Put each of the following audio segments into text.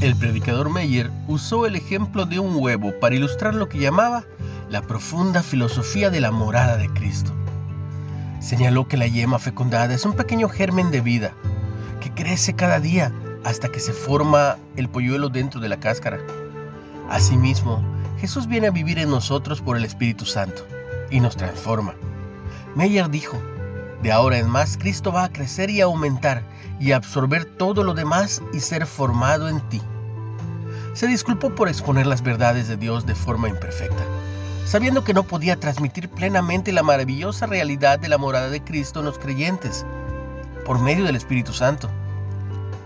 El predicador Meyer usó el ejemplo de un huevo para ilustrar lo que llamaba la profunda filosofía de la morada de Cristo. Señaló que la yema fecundada es un pequeño germen de vida que crece cada día hasta que se forma el polluelo dentro de la cáscara. Asimismo, Jesús viene a vivir en nosotros por el Espíritu Santo y nos transforma. Meyer dijo, de ahora en más, Cristo va a crecer y aumentar y absorber todo lo demás y ser formado en ti. Se disculpó por exponer las verdades de Dios de forma imperfecta, sabiendo que no podía transmitir plenamente la maravillosa realidad de la morada de Cristo en los creyentes, por medio del Espíritu Santo.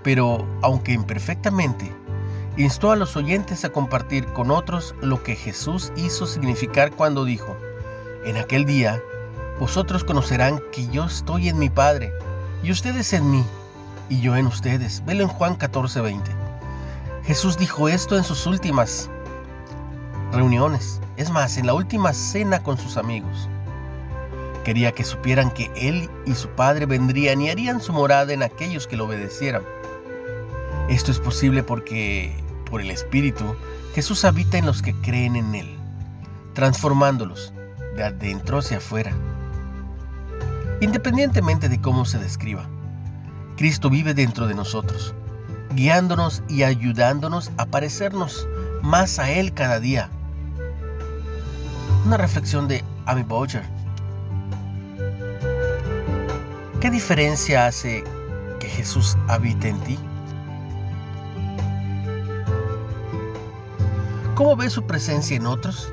Pero, aunque imperfectamente, instó a los oyentes a compartir con otros lo que Jesús hizo significar cuando dijo, en aquel día vosotros conocerán que yo estoy en mi Padre, y ustedes en mí, y yo en ustedes. Velo en Juan 14:20. Jesús dijo esto en sus últimas reuniones, es más, en la última cena con sus amigos. Quería que supieran que Él y su Padre vendrían y harían su morada en aquellos que lo obedecieran. Esto es posible porque, por el Espíritu, Jesús habita en los que creen en Él, transformándolos de adentro hacia afuera independientemente de cómo se describa. Cristo vive dentro de nosotros, guiándonos y ayudándonos a parecernos más a Él cada día. Una reflexión de Amy Boucher. ¿Qué diferencia hace que Jesús habite en ti? ¿Cómo ves su presencia en otros?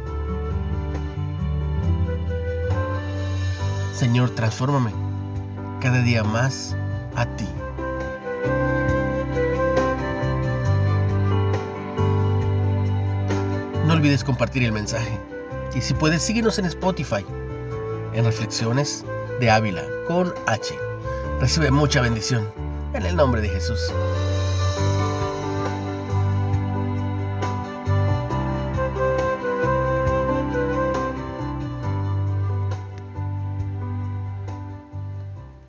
Señor, transfórmame cada día más a ti. No olvides compartir el mensaje. Y si puedes, síguenos en Spotify, en Reflexiones de Ávila, con H. Recibe mucha bendición. En el nombre de Jesús.